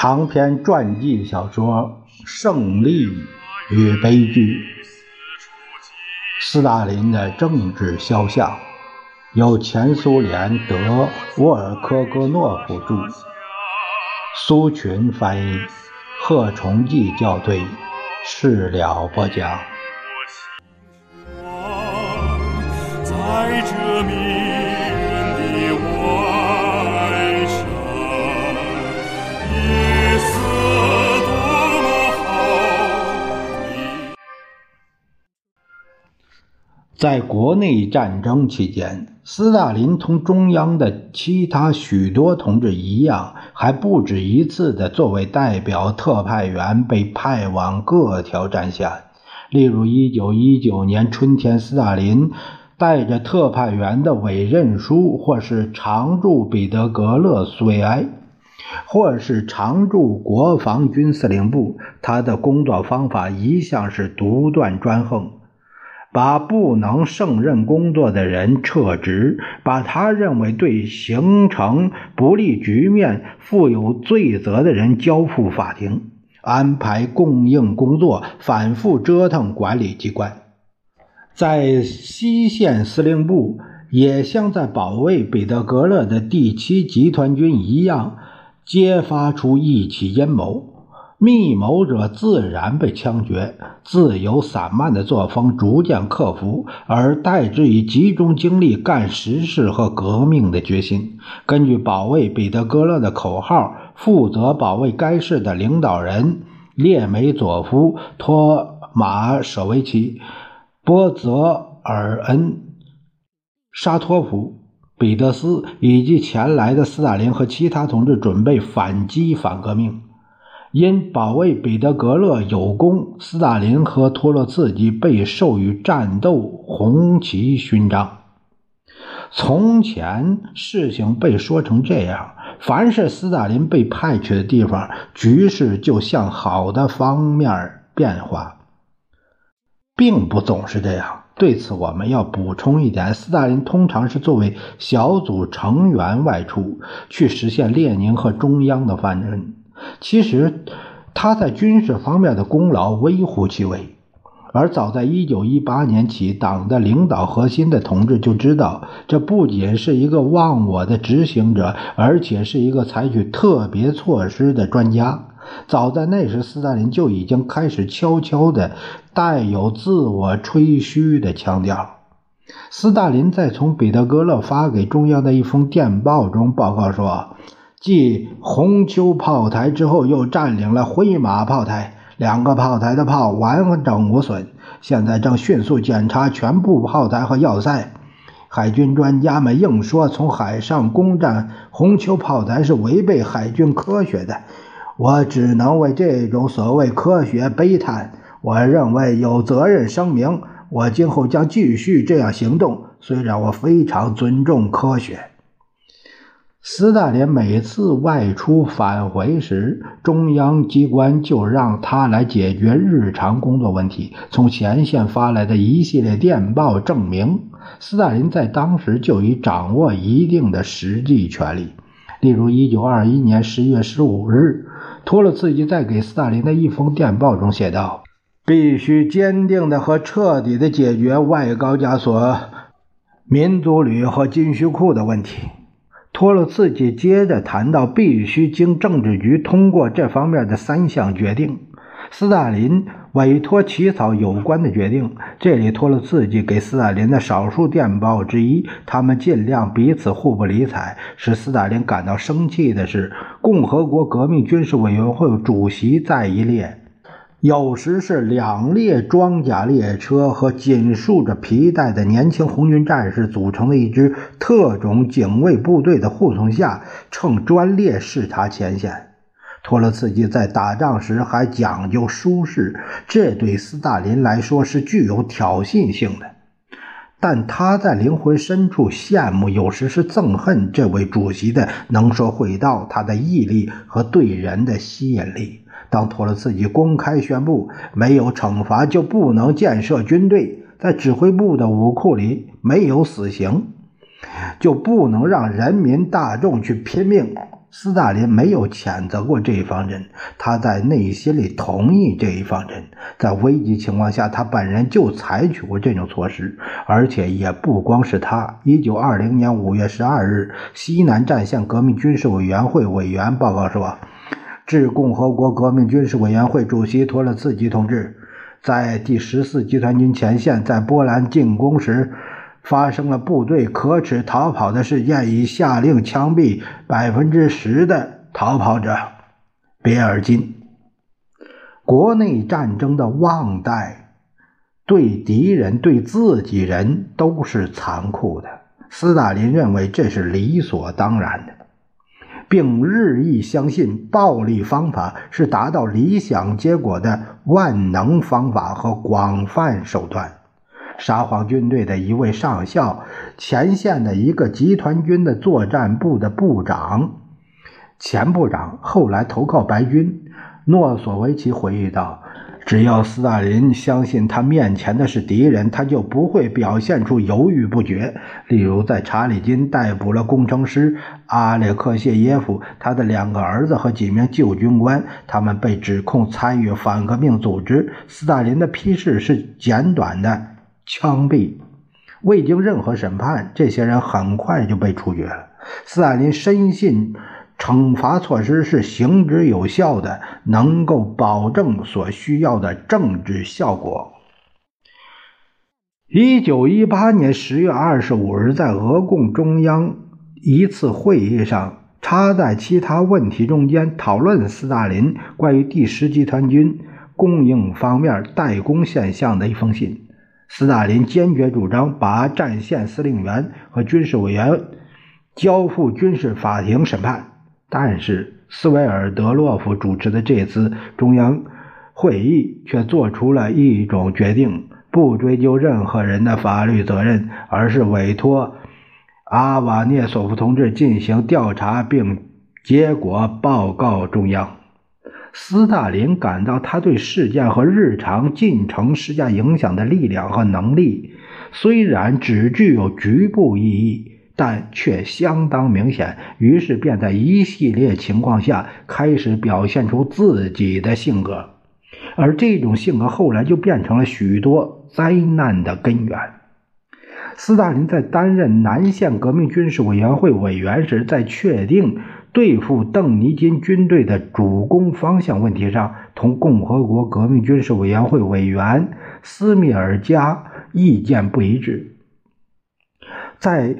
长篇传记小说《胜利与悲剧》，斯大林的政治肖像，由前苏联德沃尔科戈诺夫著，苏群翻译，贺崇济校对，事了播讲。在这在国内战争期间，斯大林同中央的其他许多同志一样，还不止一次的作为代表特派员被派往各条战线。例如，1919年春天，斯大林带着特派员的委任书，或是常驻彼得格勒苏维埃，或是常驻国防军司令部，他的工作方法一向是独断专横。把不能胜任工作的人撤职，把他认为对形成不利局面负有罪责的人交付法庭，安排供应工作，反复折腾管理机关。在西线司令部，也像在保卫彼得格勒的第七集团军一样，揭发出一起阴谋。密谋者自然被枪决，自由散漫的作风逐渐克服，而代之以集中精力干实事和革命的决心。根据保卫彼得格勒的口号，负责保卫该市的领导人列梅佐夫、托马舍维奇、波泽尔恩、沙托夫、彼得斯以及前来的斯大林和其他同志准备反击反革命。因保卫彼得格勒有功，斯大林和托洛茨基被授予战斗红旗勋章。从前事情被说成这样：凡是斯大林被派去的地方，局势就向好的方面变化，并不总是这样。对此，我们要补充一点：斯大林通常是作为小组成员外出，去实现列宁和中央的方针。其实，他在军事方面的功劳微乎其微。而早在1918年起，党的领导核心的同志就知道，这不仅是一个忘我的执行者，而且是一个采取特别措施的专家。早在那时，斯大林就已经开始悄悄的带有自我吹嘘的腔调。斯大林在从彼得格勒发给中央的一封电报中报告说。继红丘炮台之后，又占领了灰马炮台，两个炮台的炮完整无损。现在正迅速检查全部炮台和要塞。海军专家们硬说从海上攻占红丘炮台是违背海军科学的，我只能为这种所谓科学悲叹。我认为有责任声明，我今后将继续这样行动，虽然我非常尊重科学。斯大林每次外出返回时，中央机关就让他来解决日常工作问题。从前线发来的一系列电报证明，斯大林在当时就已掌握一定的实际权力。例如，1921年11月15日，托洛茨基在给斯大林的一封电报中写道：“必须坚定的和彻底的解决外高加索民族旅和军需库的问题。”托洛茨基接着谈到，必须经政治局通过这方面的三项决定。斯大林委托起草有关的决定。这里托洛茨基给斯大林的少数电报之一，他们尽量彼此互不理睬。使斯大林感到生气的是，共和国革命军事委员会主席在一列。有时是两列装甲列车和紧束着皮带的年轻红军战士组成的一支特种警卫部队的护送下，乘专列视察前线。托洛茨基在打仗时还讲究舒适，这对斯大林来说是具有挑衅性的。但他在灵魂深处羡慕，有时是憎恨这位主席的能说会道，他的毅力和对人的吸引力。当托洛茨基公开宣布没有惩罚就不能建设军队，在指挥部的武库里没有死刑，就不能让人民大众去拼命，斯大林没有谴责过这一方针，他在内心里同意这一方针。在危急情况下，他本人就采取过这种措施，而且也不光是他。一九二零年五月十二日，西南战线革命军事委员会委员报告说，致共和国革命军事委员会主席托勒茨基同志，在第十四集团军前线在波兰进攻时。发生了部队可耻逃跑的事件，已下令枪毙百分之十的逃跑者。别尔金，国内战争的旺代，对敌人、对自己人都是残酷的。斯大林认为这是理所当然的，并日益相信暴力方法是达到理想结果的万能方法和广泛手段。沙皇军队的一位上校，前线的一个集团军的作战部的部长，前部长，后来投靠白军。诺索维奇回忆道：“只要斯大林相信他面前的是敌人，他就不会表现出犹豫不决。例如，在查理金逮捕了工程师阿列克谢耶夫、他的两个儿子和几名旧军官，他们被指控参与反革命组织。斯大林的批示是简短的。”枪毙，未经任何审判，这些人很快就被处决了。斯大林深信惩罚措施是行之有效的，能够保证所需要的政治效果。一九一八年十月二十五日，在俄共中央一次会议上，插在其他问题中间讨论斯大林关于第十集团军供应方面代工现象的一封信。斯大林坚决主张把战线司令员和军事委员交付军事法庭审判，但是斯维尔德洛夫主持的这次中央会议却做出了一种决定：不追究任何人的法律责任，而是委托阿瓦涅索夫同志进行调查，并结果报告中央。斯大林感到，他对事件和日常进程施加影响的力量和能力，虽然只具有局部意义，但却相当明显。于是，便在一系列情况下开始表现出自己的性格，而这种性格后来就变成了许多灾难的根源。斯大林在担任南线革命军事委员会委员时，在确定。对付邓尼金军队的主攻方向问题上，同共和国革命军事委员会委员斯密尔加意见不一致。在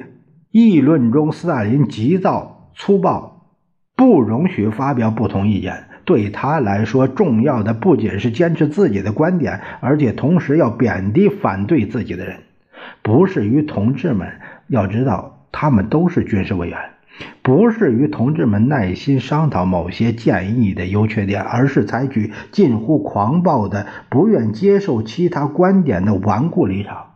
议论中，斯大林急躁粗暴，不容许发表不同意见。对他来说，重要的不仅是坚持自己的观点，而且同时要贬低反对自己的人。不是与同志们，要知道他们都是军事委员。不是与同志们耐心商讨某些建议的优缺点，而是采取近乎狂暴的、不愿接受其他观点的顽固立场。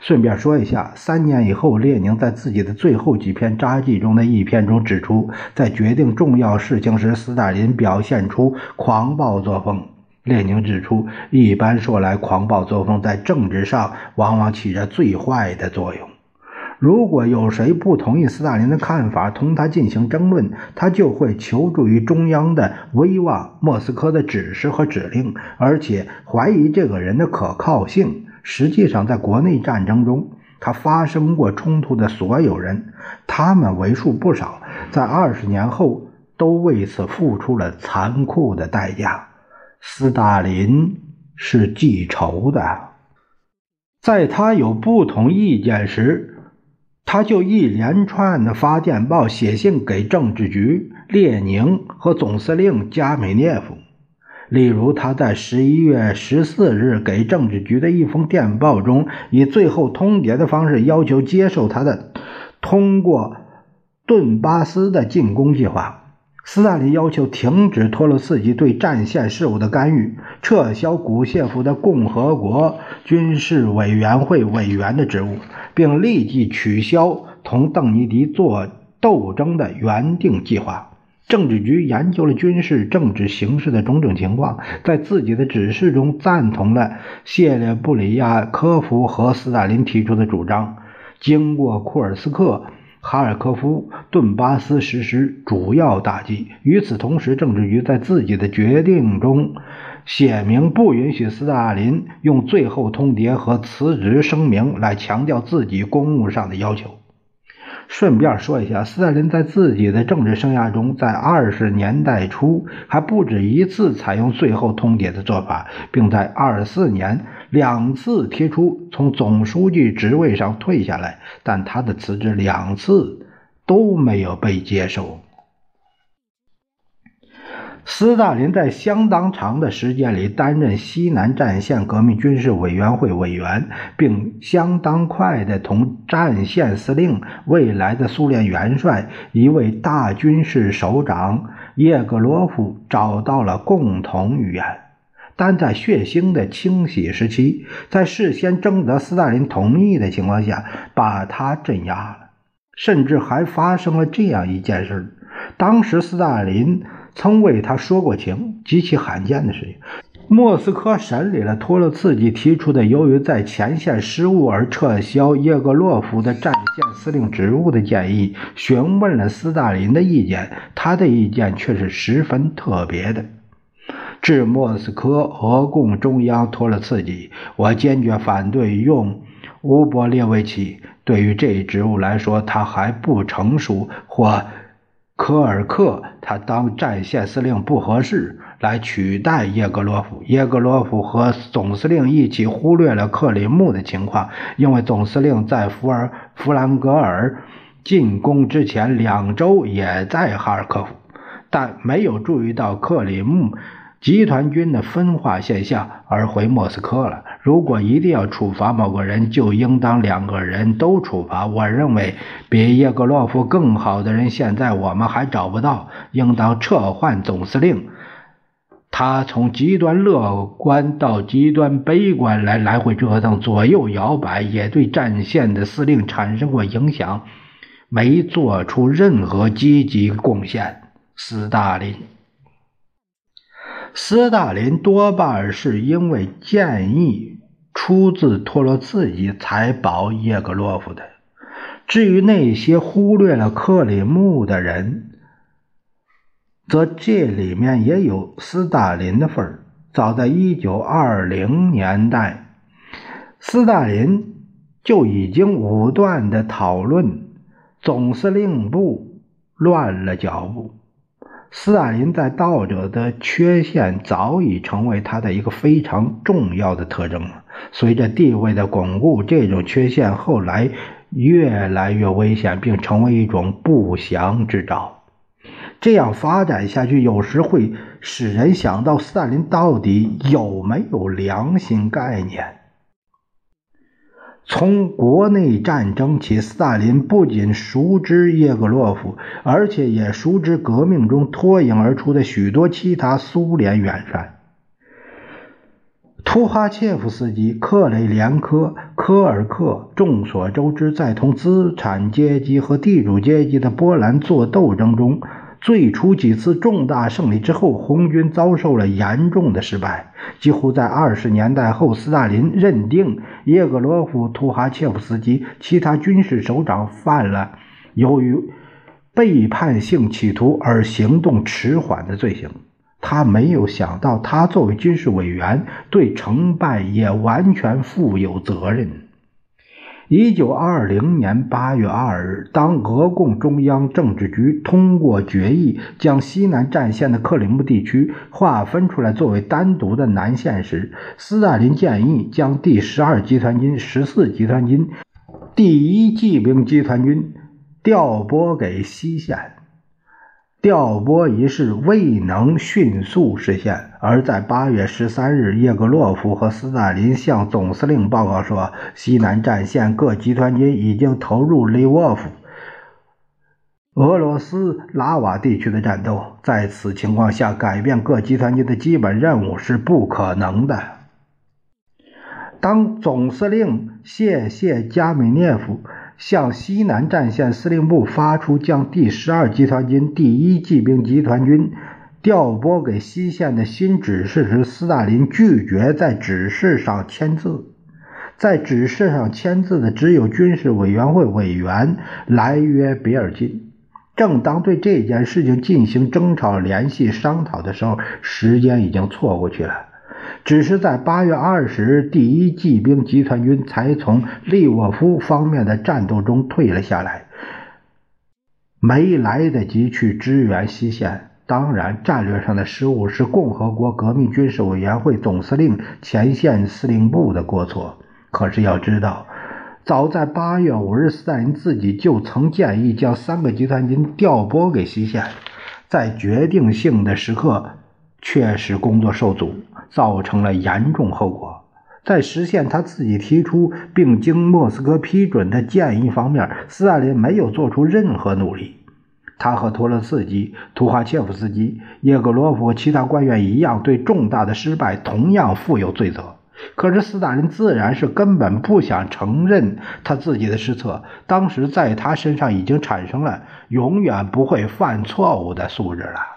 顺便说一下，三年以后，列宁在自己的最后几篇札记中的一篇中指出，在决定重要事情时，斯大林表现出狂暴作风。列宁指出，一般说来，狂暴作风在政治上往往起着最坏的作用。如果有谁不同意斯大林的看法，同他进行争论，他就会求助于中央的威望、莫斯科的指示和指令，而且怀疑这个人的可靠性。实际上，在国内战争中，他发生过冲突的所有人，他们为数不少，在二十年后都为此付出了残酷的代价。斯大林是记仇的，在他有不同意见时。他就一连串的发电报、写信给政治局、列宁和总司令加米涅夫。例如，他在十一月十四日给政治局的一封电报中，以最后通牒的方式要求接受他的通过顿巴斯的进攻计划。斯大林要求停止托洛茨基对战线事务的干预，撤销古谢夫的共和国军事委员会委员的职务。并立即取消同邓尼迪做斗争的原定计划。政治局研究了军事政治形势的种种情况，在自己的指示中赞同了谢列布里亚科夫和斯大林提出的主张。经过库尔斯克哈尔科夫、顿巴斯实施主要打击。与此同时，政治局在自己的决定中写明，不允许斯大林用最后通牒和辞职声明来强调自己公务上的要求。顺便说一下，斯大林在自己的政治生涯中，在二十年代初还不止一次采用最后通牒的做法，并在二四年两次提出从总书记职位上退下来，但他的辞职两次都没有被接受。斯大林在相当长的时间里担任西南战线革命军事委员会委员，并相当快的同战线司令、未来的苏联元帅、一位大军事首长叶格罗夫找到了共同语言。但在血腥的清洗时期，在事先征得斯大林同意的情况下，把他镇压了。甚至还发生了这样一件事：当时斯大林。曾为他说过情，极其罕见的事情。莫斯科审理了托洛茨基提出的由于在前线失误而撤销叶格洛夫的战线司令职务的建议，询问了斯大林的意见。他的意见却是十分特别的。致莫斯科俄共中央托洛茨基，我坚决反对用乌波列维奇。对于这一职务来说，他还不成熟，或。科尔克他当战线司令不合适，来取代叶格罗夫。叶格罗夫和总司令一起忽略了克里木的情况，因为总司令在弗尔弗兰格尔进攻之前两周也在哈尔科夫，但没有注意到克里木。集团军的分化现象而回莫斯科了。如果一定要处罚某个人，就应当两个人都处罚。我认为比叶格洛夫更好的人，现在我们还找不到。应当撤换总司令。他从极端乐观到极端悲观来来回折腾，左右摇摆，也对战线的司令产生过影响，没做出任何积极贡献。斯大林。斯大林多半是因为建议出自托洛茨基才保叶格洛夫的。至于那些忽略了克里木的人，则这里面也有斯大林的份儿。早在1920年代，斯大林就已经武断的讨论总司令部乱了脚步。斯大林在道德的缺陷早已成为他的一个非常重要的特征了。随着地位的巩固，这种缺陷后来越来越危险，并成为一种不祥之兆。这样发展下去，有时会使人想到斯大林到底有没有良心概念。从国内战争起，斯大林不仅熟知叶格洛夫，而且也熟知革命中脱颖而出的许多其他苏联元帅：图哈切夫斯基、克雷连科、科尔克。众所周知，在同资产阶级和地主阶级的波兰做斗争中。最初几次重大胜利之后，红军遭受了严重的失败。几乎在二十年代后，斯大林认定叶格罗夫、图哈切夫斯基其他军事首长犯了由于背叛性企图而行动迟缓的罪行。他没有想到，他作为军事委员，对成败也完全负有责任。一九二零年八月二日，当俄共中央政治局通过决议，将西南战线的克里木地区划分出来作为单独的南线时，斯大林建议将第十二集团军、十四集团军、第一骑兵集团军调拨给西线。调拨一事未能迅速实现，而在八月十三日，叶格洛夫和斯大林向总司令报告说，西南战线各集团军已经投入利沃夫、俄罗斯拉瓦地区的战斗。在此情况下，改变各集团军的基本任务是不可能的。当总司令谢谢加米涅夫。向西南战线司令部发出将第十二集团军第一骑兵集团军调拨给西线的新指示时，斯大林拒绝在指示上签字。在指示上签字的只有军事委员会委员莱约比尔金。正当对这件事情进行争吵、联系、商讨的时候，时间已经错过去了。只是在八月二十日，第一骑兵集团军才从利沃夫方面的战斗中退了下来，没来得及去支援西线。当然，战略上的失误是共和国革命军事委员会总司令前线司令部的过错。可是要知道。早在八月五日，斯大林自己就曾建议将三个集团军调拨给西线，在决定性的时刻确实工作受阻，造成了严重后果。在实现他自己提出并经莫斯科批准的建议方面，斯大林没有做出任何努力。他和托洛茨基、图哈切夫斯基、叶格罗夫其他官员一样，对重大的失败同样负有罪责。可是斯大林自然是根本不想承认他自己的失策。当时在他身上已经产生了永远不会犯错误的素质了。